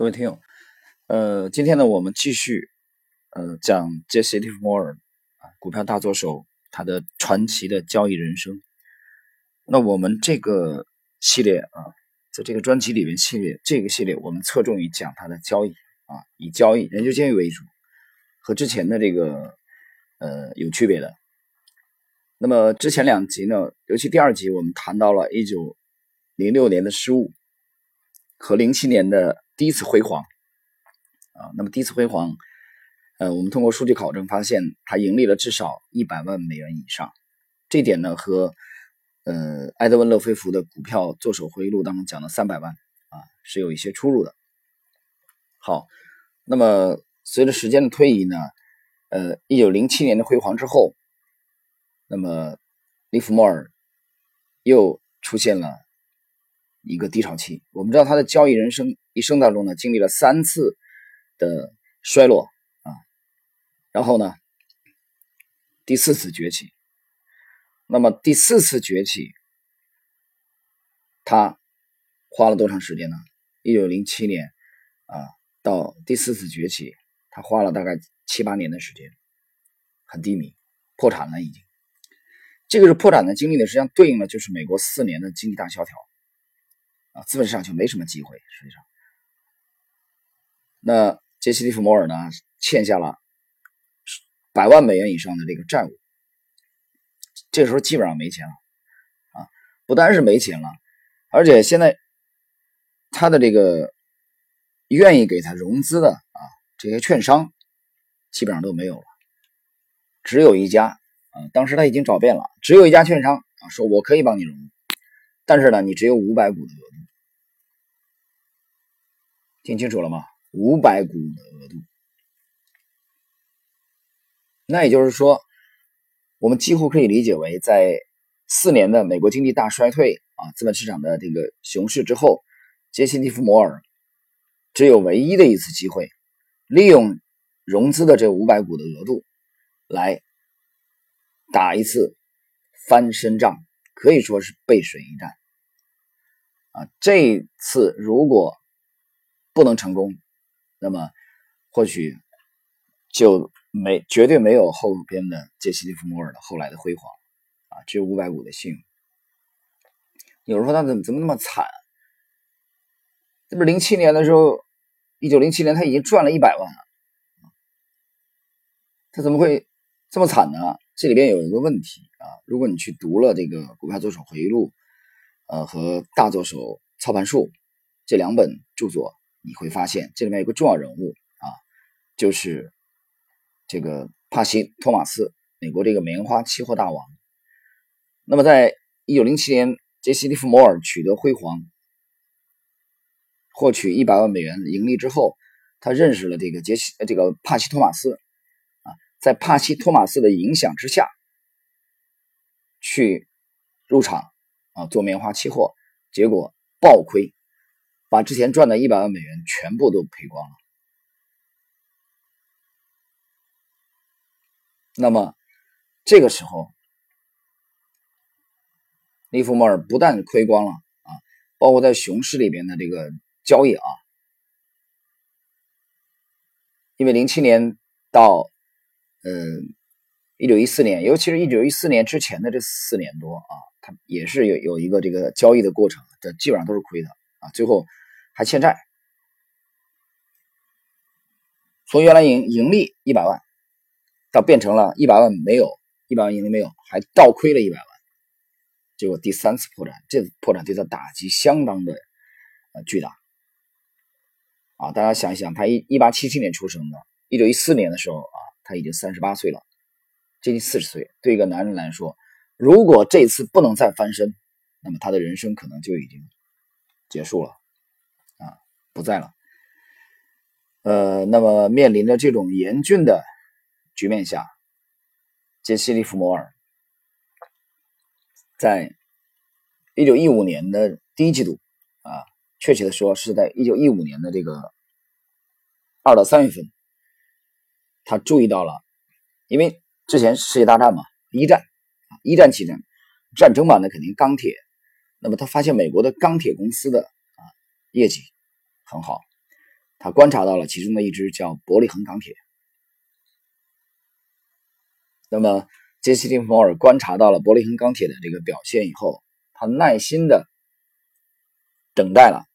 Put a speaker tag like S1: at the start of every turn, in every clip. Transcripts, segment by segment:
S1: 各位听友，呃，今天呢，我们继续呃讲杰西·利弗莫尔啊，股票大作手他的传奇的交易人生。那我们这个系列啊，在这个专辑里面系列这个系列，我们侧重于讲他的交易啊，以交易研究监狱为主，和之前的这个呃有区别的。那么之前两集呢，尤其第二集，我们谈到了一九零六年的失误和零七年的。第一次辉煌啊，那么第一次辉煌，呃，我们通过数据考证发现，它盈利了至少一百万美元以上。这点呢，和呃埃德温·勒菲弗的股票做手回忆录当中讲的三百万啊，是有一些出入的。好，那么随着时间的推移呢，呃，一九零七年的辉煌之后，那么利弗莫尔又出现了。一个低潮期，我们知道他的交易人生一生当中呢，经历了三次的衰落啊，然后呢，第四次崛起。那么第四次崛起，他花了多长时间呢？一九零七年啊，到第四次崛起，他花了大概七八年的时间，很低迷，破产了已经。这个是破产的经历呢，实际上对应的就是美国四年的经济大萧条。啊，资本市场就没什么机会。实际上，那杰西·利弗摩尔呢，欠下了百万美元以上的这个债务，这时候基本上没钱了啊！不单是没钱了，而且现在他的这个愿意给他融资的啊，这些券商基本上都没有了，只有一家啊，当时他已经找遍了，只有一家券商啊，说我可以帮你融，但是呢，你只有五百股的额度。听清楚了吗？五百股的额度，那也就是说，我们几乎可以理解为，在四年的美国经济大衰退啊，资本市场的这个熊市之后，杰西·利弗摩尔只有唯一的一次机会，利用融资的这五百股的额度来打一次翻身仗，可以说是背水一战啊！这次如果不能成功，那么或许就没绝对没有后边的杰西·利弗莫尔的后来的辉煌啊，只有五百股的幸运。有人说他怎么怎么那么惨？这不是零七年的时候，一九零七年他已经赚了一百万了，他怎么会这么惨呢？这里边有一个问题啊，如果你去读了这个《股票作手回忆录》呃和《大作手操盘术》这两本著作。你会发现这里面有个重要人物啊，就是这个帕西·托马斯，美国这个棉花期货大王。那么，在一九零七年，杰西·利弗摩尔取得辉煌，获取一百万美元盈利之后，他认识了这个杰西，这个帕西·托马斯啊，在帕西·托马斯的影响之下，去入场啊做棉花期货，结果暴亏。把之前赚的一百万美元全部都赔光了。那么这个时候，利弗莫尔不但亏光了啊，包括在熊市里边的这个交易啊，因为零七年到嗯一九一四年，尤其是一九一四年之前的这四年多啊，他也是有有一个这个交易的过程，这基本上都是亏的啊，最后。还欠债，从原来盈盈利一百万，到变成了一百万没有，一百万盈利没有，还倒亏了一百万，结果第三次破产，这次破产对他打击相当的呃巨大啊！大家想一想，他一一八七七年出生的，一九一四年的时候啊，他已经三十八岁了，接近四十岁。对一个男人来说，如果这次不能再翻身，那么他的人生可能就已经结束了。不在了，呃，那么面临着这种严峻的局面下，杰西·利弗摩尔在一九一五年的第一季度啊，确切的说是在一九一五年的这个二到三月份，他注意到了，因为之前世界大战嘛，一战，一战期间战争嘛，那肯定钢铁，那么他发现美国的钢铁公司的啊业绩。很好，他观察到了其中的一只叫伯利恒钢铁。那么杰西·利弗摩尔观察到了伯利恒钢铁的这个表现以后，他耐心的等待了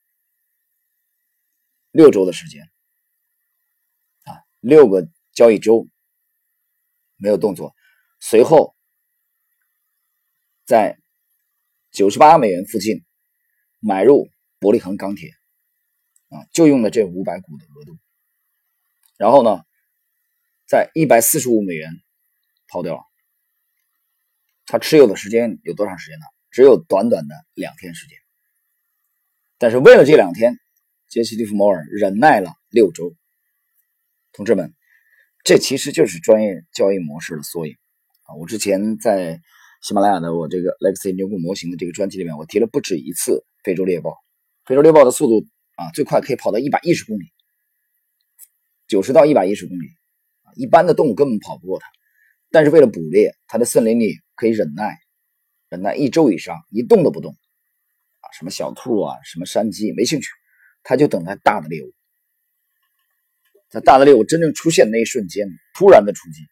S1: 六周的时间，啊，六个交易周没有动作，随后在九十八美元附近买入伯利恒钢铁，就用了这五百股的额度，然后呢，在一百四十五美元。抛掉了，他持有的时间有多长时间呢？只有短短的两天时间。但是为了这两天，杰西·利弗摩尔忍耐了六周。同志们，这其实就是专业交易模式的缩影啊！我之前在喜马拉雅的我这个 Lexi 牛股模型的这个专辑里面，我提了不止一次非洲猎豹。非洲猎豹的速度啊，最快可以跑到一百一十公里，九十到一百一十公里啊，一般的动物根本跑不过它。但是为了捕猎，它的森林里可以忍耐，忍耐一周以上，一动都不动，啊，什么小兔啊，什么山鸡没兴趣，它就等待大的猎物，在大的猎物真正出现那一瞬间，突然的出击，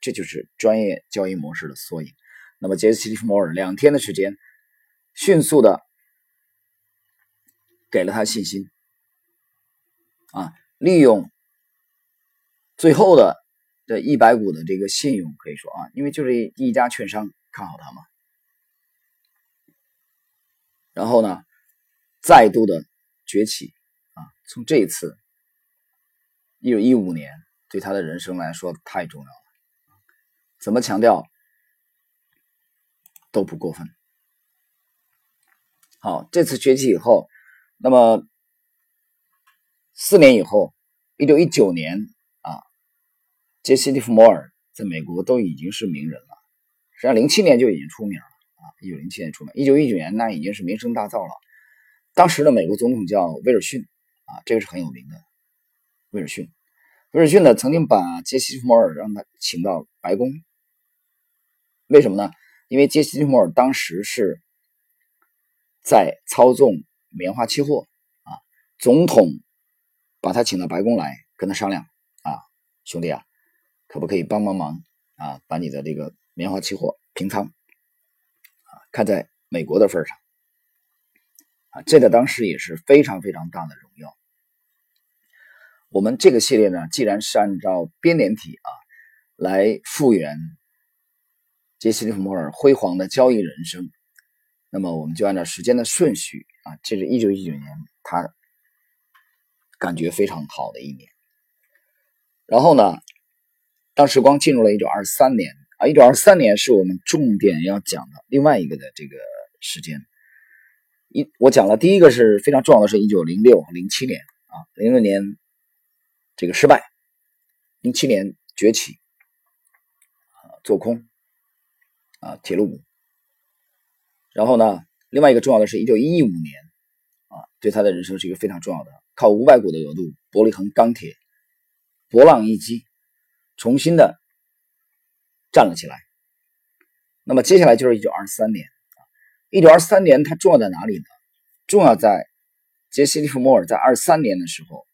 S1: 这就是专业交易模式的缩影。那么杰斯·利弗摩尔两天的时间，迅速的给了他信心，啊，利用最后的。这一百股的这个信用可以说啊，因为就是一家券商看好他嘛，然后呢，再度的崛起啊，从这一次一九一五年对他的人生来说太重要了，怎么强调都不过分。好，这次崛起以后，那么四年以后，一九一九年啊。杰西·利弗摩尔在美国都已经是名人了，实际上零七年就已经出名了啊！一九零七年出名，一九一九年那已经是名声大噪了。当时的美国总统叫威尔逊啊，这个是很有名的。威尔逊，威尔逊呢曾经把杰西·利弗摩尔让他请到白宫，为什么呢？因为杰西·利弗摩尔当时是在操纵棉花期货啊，总统把他请到白宫来跟他商量啊，兄弟啊。可不可以帮帮忙啊？把你的这个棉花期货平仓啊？看在美国的份上啊，这在当时也是非常非常大的荣耀。我们这个系列呢，既然是按照编年体啊来复原杰西·利弗莫尔辉煌的交易人生，那么我们就按照时间的顺序啊，这是一九一九年，他感觉非常好的一年。然后呢？当时光进入了一九二三年啊，一九二三年是我们重点要讲的另外一个的这个时间。一我讲了第一个是非常重要的，是一九零六和零七年啊，零六年这个失败，零七年崛起啊，做空啊，铁路股。然后呢，另外一个重要的是一九一五年啊，对他的人生是一个非常重要的，靠五百股的额度，伯利恒钢铁博浪一击。重新的站了起来。那么接下来就是一九二三年啊，一九二三年它重要在哪里呢？重要在杰西·利弗莫尔在二三年的时候，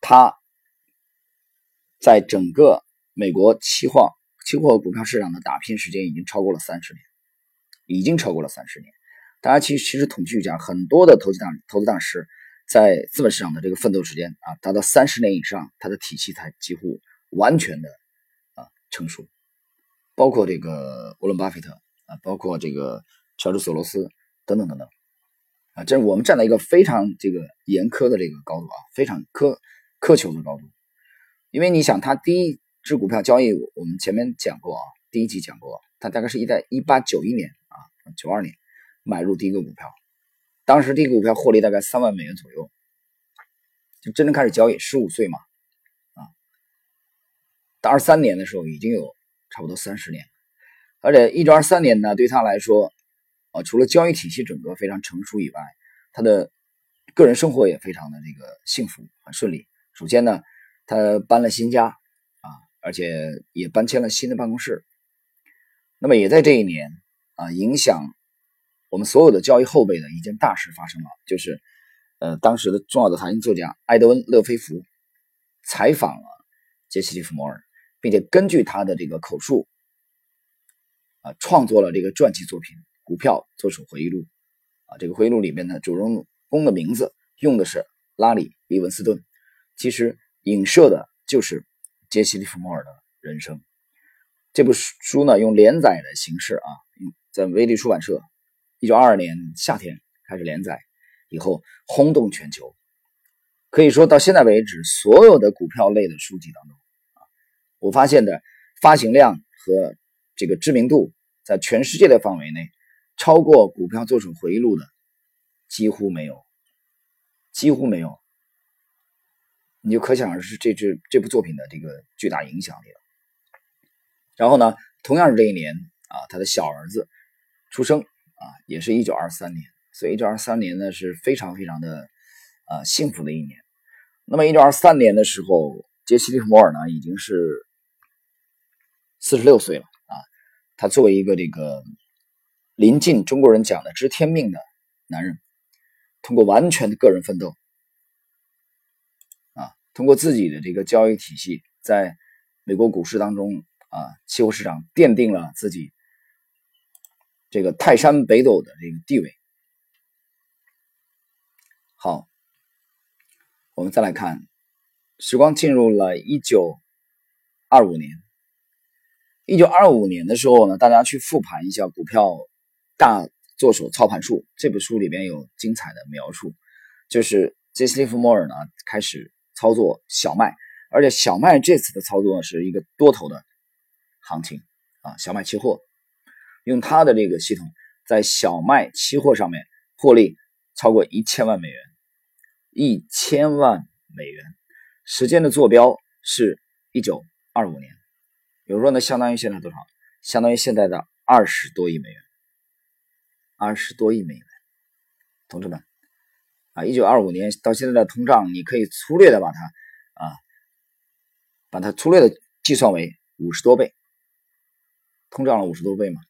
S1: 他在整个美国期货期货股票市场的打拼时间已经超过了三十年，已经超过了三十年。大家其实其实统计一下，很多的投资大投资大师。在资本市场的这个奋斗时间啊，达到三十年以上，他的体系才几乎完全的啊成熟，包括这个沃伦巴菲特啊，包括这个乔治索罗斯等等等等啊，这是我们站在一个非常这个严苛的这个高度啊，非常苛苛求的高度，因为你想，他第一只股票交易，我们前面讲过啊，第一集讲过，他大概是一在一八九一年，九二年买入第一个股票。当时这个股票获利大概三万美元左右，就真正开始交易，十五岁嘛，啊，到二三年的时候已经有差不多三十年，而且一九二三年呢，对他来说，啊，除了交易体系整个非常成熟以外，他的个人生活也非常的这个幸福很顺利。首先呢，他搬了新家，啊，而且也搬迁了新的办公室。那么也在这一年啊，影响。我们所有的交易后辈的一件大事发生了，就是呃，当时的重要的财经作家埃德温·勒菲弗采访了杰西·利弗莫尔，并且根据他的这个口述啊，创作了这个传记作品《股票作手回忆录》啊。这个回忆录里面呢，主人公的名字用的是拉里·利文斯顿，其实影射的就是杰西·利弗莫尔的人生。这部书呢，用连载的形式啊，在威力出版社，一九二二年夏天开始连载。以后轰动全球，可以说到现在为止，所有的股票类的书籍当中，啊，我发现的发行量和这个知名度，在全世界的范围内，超过《股票作手回忆录》的几乎没有，几乎没有，你就可想而知这支这部作品的这个巨大影响力了。然后呢，同样是这一年啊，他的小儿子出生啊，也是一九二三年。所以，一九二三年呢是非常非常的，呃，幸福的一年。那么，一九二三年的时候，杰西·利弗摩尔呢已经是四十六岁了啊。他作为一个这个临近中国人讲的知天命的男人，通过完全的个人奋斗，啊，通过自己的这个交易体系，在美国股市当中啊，期货市场奠定了自己这个泰山北斗的这个地位。好，我们再来看，时光进入了一九二五年。一九二五年的时候呢，大家去复盘一下《股票大作手操盘术》这本书里边有精彩的描述，就是杰西·利弗莫尔呢开始操作小麦，而且小麦这次的操作是一个多头的行情啊，小麦期货，用他的这个系统在小麦期货上面获利超过一千万美元。一千万美元，时间的坐标是一九二五年，比如说呢，相当于现在多少？相当于现在的二十多亿美元，二十多亿美元，同志们啊，一九二五年到现在的通胀，你可以粗略的把它啊，把它粗略的计算为五十多倍，通胀了五十多倍嘛？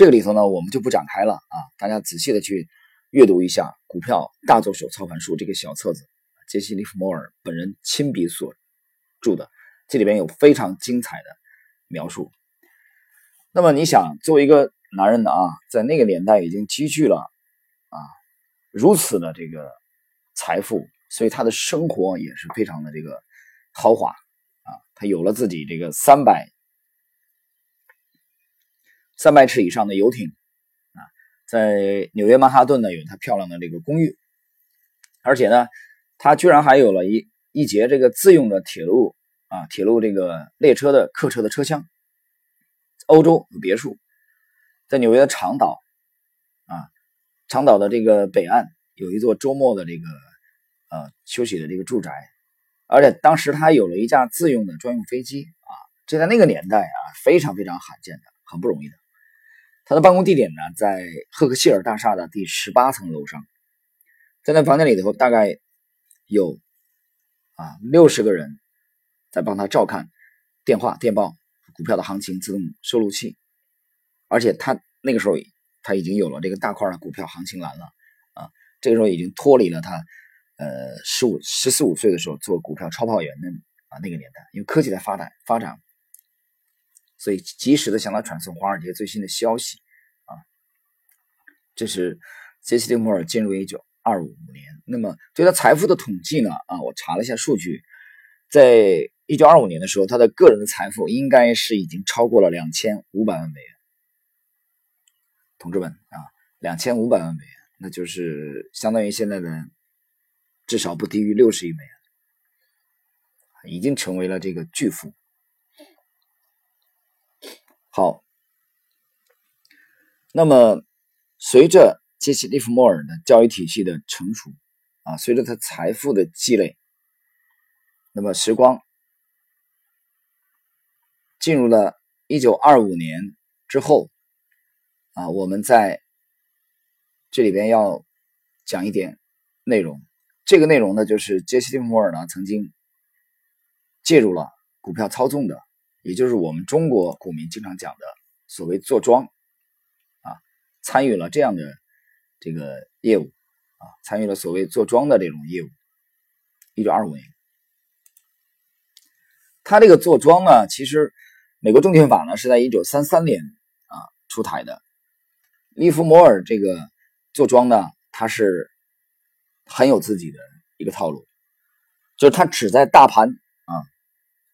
S1: 这个里头呢，我们就不展开了啊，大家仔细的去。阅读一下《股票大作手操盘术》这个小册子，杰西·利弗莫尔本人亲笔所著的，这里边有非常精彩的描述。那么你想，作为一个男人的啊，在那个年代已经积聚了啊如此的这个财富，所以他的生活也是非常的这个豪华啊，他有了自己这个三百三百尺以上的游艇。啊在纽约曼哈顿呢，有他漂亮的这个公寓，而且呢，他居然还有了一一节这个自用的铁路啊，铁路这个列车的客车的车厢。欧洲有别墅，在纽约的长岛啊，长岛的这个北岸有一座周末的这个呃休息的这个住宅，而且当时他有了一架自用的专用飞机啊，这在那个年代啊，非常非常罕见的，很不容易的。他的办公地点呢，在赫克希尔大厦的第十八层楼上，在那房间里头，大概有啊六十个人在帮他照看电话、电报、股票的行情自动收录器，而且他那个时候他已经有了这个大块的股票行情栏了啊，这个时候已经脱离了他呃十五十四五岁的时候做股票超跑员的啊那个年代，因为科技在发展发展。所以及时的向他传送华尔街最新的消息，啊，这是杰西·利摩尔进入一九二五年。那么对他财富的统计呢？啊，我查了一下数据，在一九二五年的时候，他的个人的财富应该是已经超过了两千五百万美元。同志们啊，两千五百万美元，那就是相当于现在的至少不低于六十亿美元，已经成为了这个巨富。好，那么随着杰西·利弗莫尔的教育体系的成熟，啊，随着他财富的积累，那么时光进入了一九二五年之后，啊，我们在这里边要讲一点内容。这个内容呢，就是杰西·利弗莫尔呢曾经介入了股票操纵的。也就是我们中国股民经常讲的所谓坐庄，啊，参与了这样的这个业务啊，参与了所谓坐庄的这种业务。一九二五年，他这个坐庄呢，其实美国证券法呢是在一九三三年啊出台的。利弗摩尔这个坐庄呢，他是很有自己的一个套路，就是他只在大盘啊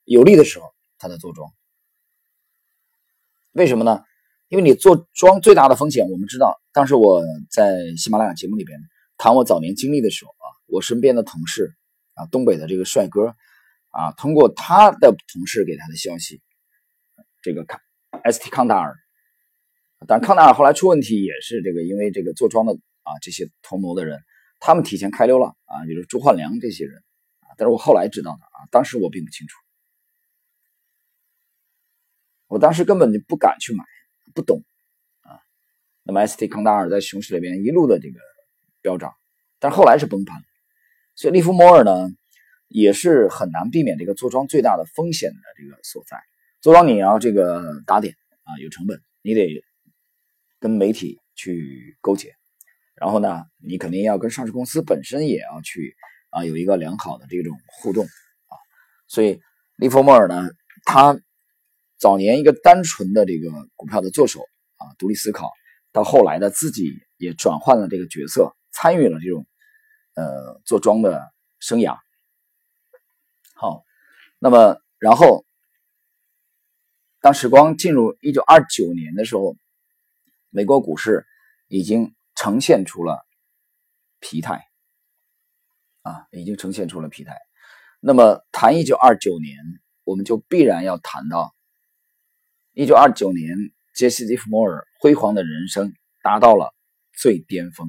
S1: 有利的时候，他在做庄。为什么呢？因为你做庄最大的风险，我们知道，当时我在喜马拉雅节目里边谈我早年经历的时候啊，我身边的同事啊，东北的这个帅哥啊，通过他的同事给他的消息，这个康 ST 康达尔，但康达尔后来出问题也是这个，因为这个做庄的啊这些同谋的人，他们提前开溜了啊，就是朱焕良这些人啊，但是我后来知道的啊，当时我并不清楚。我当时根本就不敢去买，不懂啊。那么 ST 康达尔在熊市里边一路的这个飙涨，但后来是崩盘，所以利弗莫尔呢也是很难避免这个做庄最大的风险的这个所在。做庄你要这个打点啊，有成本，你得跟媒体去勾结，然后呢，你肯定要跟上市公司本身也要去啊有一个良好的这种互动啊。所以利弗莫尔呢，他。早年一个单纯的这个股票的做手啊，独立思考，到后来呢，自己也转换了这个角色，参与了这种呃做庄的生涯。好，那么然后当时光进入一九二九年的时候，美国股市已经呈现出了疲态啊，已经呈现出了疲态。那么谈一九二九年，我们就必然要谈到。一九二九年，杰西·利弗莫尔辉煌的人生达到了最巅峰。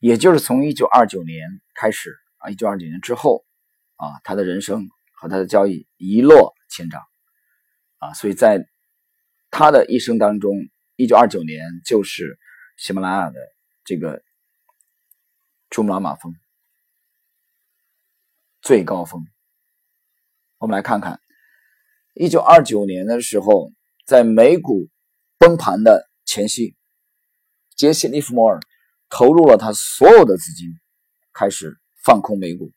S1: 也就是从一九二九年开始啊，一九二九年之后啊，他的人生和他的交易一落千丈啊。所以在他的一生当中，一九二九年就是喜马拉雅的这个珠穆朗玛峰最高峰。我们来看看。一九二九年的时候，在美股崩盘的前夕，杰西·利弗莫尔投入了他所有的资金，开始放空美股。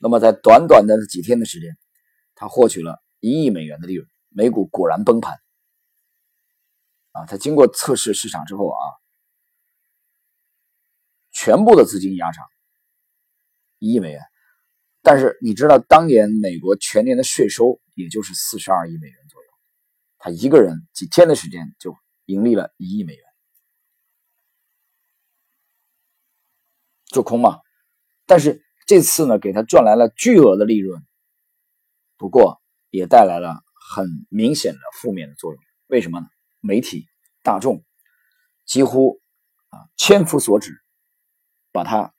S1: 那么，在短短的几天的时间，他获取了一亿美元的利润。美股果然崩盘。啊，他经过测试市场之后啊，全部的资金压场，一亿美元。但是你知道，当年美国全年的税收也就是四十二亿美元左右，他一个人几天的时间就盈利了一亿美元，做空嘛。但是这次呢，给他赚来了巨额的利润，不过也带来了很明显的负面的作用。为什么呢？媒体大众几乎啊千夫所指，把他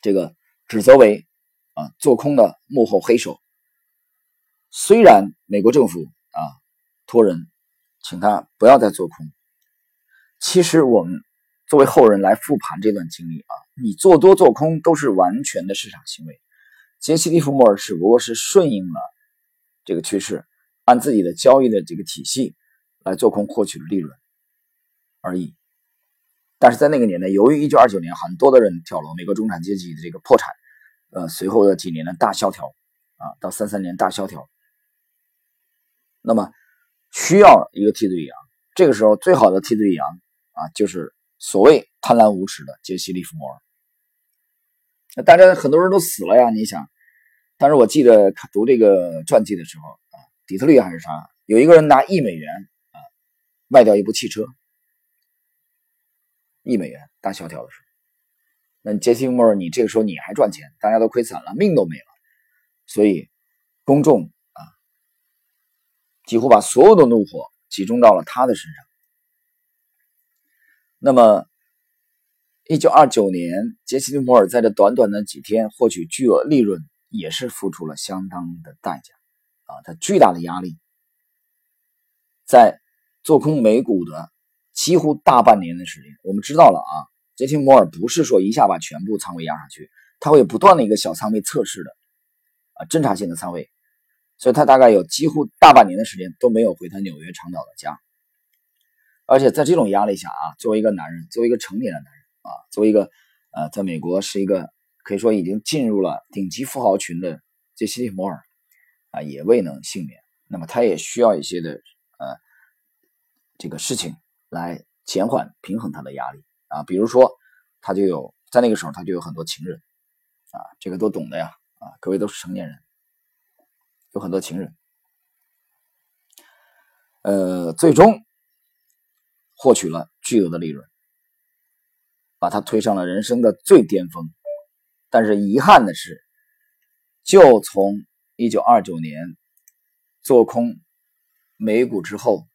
S1: 这个。指责为啊做空的幕后黑手。虽然美国政府啊托人请他不要再做空，其实我们作为后人来复盘这段经历啊，你做多做空都是完全的市场行为。杰西·利弗莫尔只不过是顺应了这个趋势，按自己的交易的这个体系来做空获取了利润而已。但是在那个年代，由于1929年很多的人跳楼，美国中产阶级的这个破产。呃，随后的几年的大萧条，啊，到三三年大萧条，那么需要一个替罪羊。这个时候最好的替罪羊啊，就是所谓贪婪无耻的杰西·利弗莫尔。那大家很多人都死了呀，你想？但是我记得读这个传记的时候啊，底特律还是啥，有一个人拿一美元啊卖掉一部汽车，一美元大萧条的时候。那杰西·莫尔，你这个时候你还赚钱，大家都亏惨了，命都没了，所以公众啊几乎把所有的怒火集中到了他的身上。那么，一九二九年，杰西·利莫尔在这短短的几天获取巨额利润，也是付出了相当的代价啊，他巨大的压力，在做空美股的几乎大半年的时间，我们知道了啊。杰西·摩尔不是说一下把全部仓位压上去，他会不断的一个小仓位测试的，啊，侦查性的仓位，所以他大概有几乎大半年的时间都没有回他纽约长岛的家。而且在这种压力下啊，作为一个男人，作为一个成年的男人啊，作为一个呃，在美国是一个可以说已经进入了顶级富豪群的杰西·摩尔啊，也未能幸免。那么他也需要一些的呃这个事情来减缓平衡他的压力啊，比如说他就有在那个时候他就有很多情人啊，这个都懂的呀啊，各位都是成年人，有很多情人。呃，最终获取了巨额的利润，把他推上了人生的最巅峰。但是遗憾的是，就从一九二九年做空美股之后，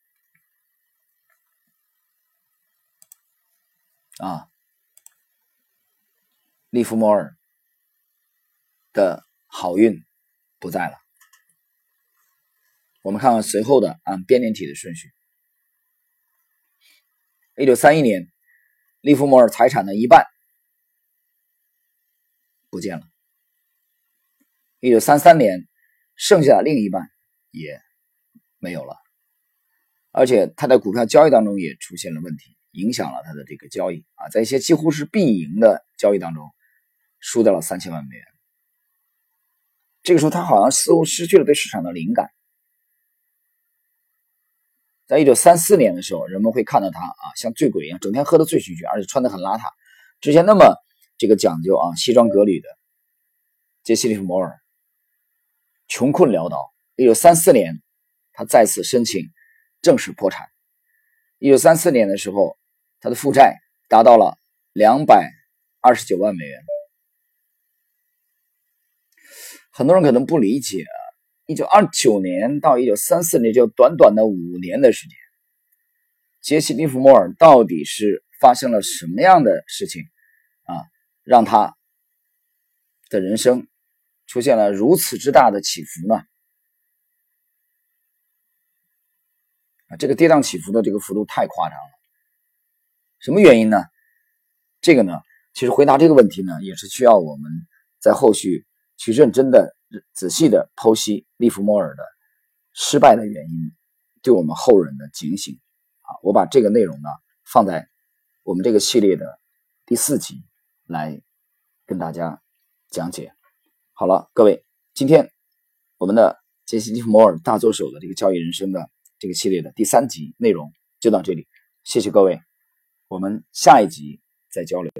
S1: 啊，利弗莫尔的好运不在了。我们看看随后的按编年体的顺序。一九三一年，利弗莫尔财产的一半不见了。一九三三年，剩下的另一半也没有了，而且他在股票交易当中也出现了问题，影响了他的这个交易啊，在一些几乎是必赢的交易当中，输掉了三千万美元。这个时候，他好像似乎失去了对市场的灵感。在一九三四年的时候，人们会看到他啊，像醉鬼一样，整天喝得醉醺醺，而且穿得很邋遢。之前那么这个讲究啊，西装革履的杰西·利弗摩尔，穷困潦倒。一九三四年，他再次申请正式破产。一九三四年的时候，他的负债达到了两百二十九万美元。很多人可能不理解啊。一九二九年到一九三四年，就短短的五年的时间，杰西·利弗莫尔到底是发生了什么样的事情啊，让他的人生出现了如此之大的起伏呢？啊，这个跌宕起伏的这个幅度太夸张了。什么原因呢？这个呢，其实回答这个问题呢，也是需要我们在后续去认真的。仔细的剖析利弗莫尔的失败的原因，对我们后人的警醒啊！我把这个内容呢放在我们这个系列的第四集来跟大家讲解。好了，各位，今天我们的杰西·利弗莫尔大作手的这个交易人生的这个系列的第三集内容就到这里，谢谢各位，我们下一集再交流。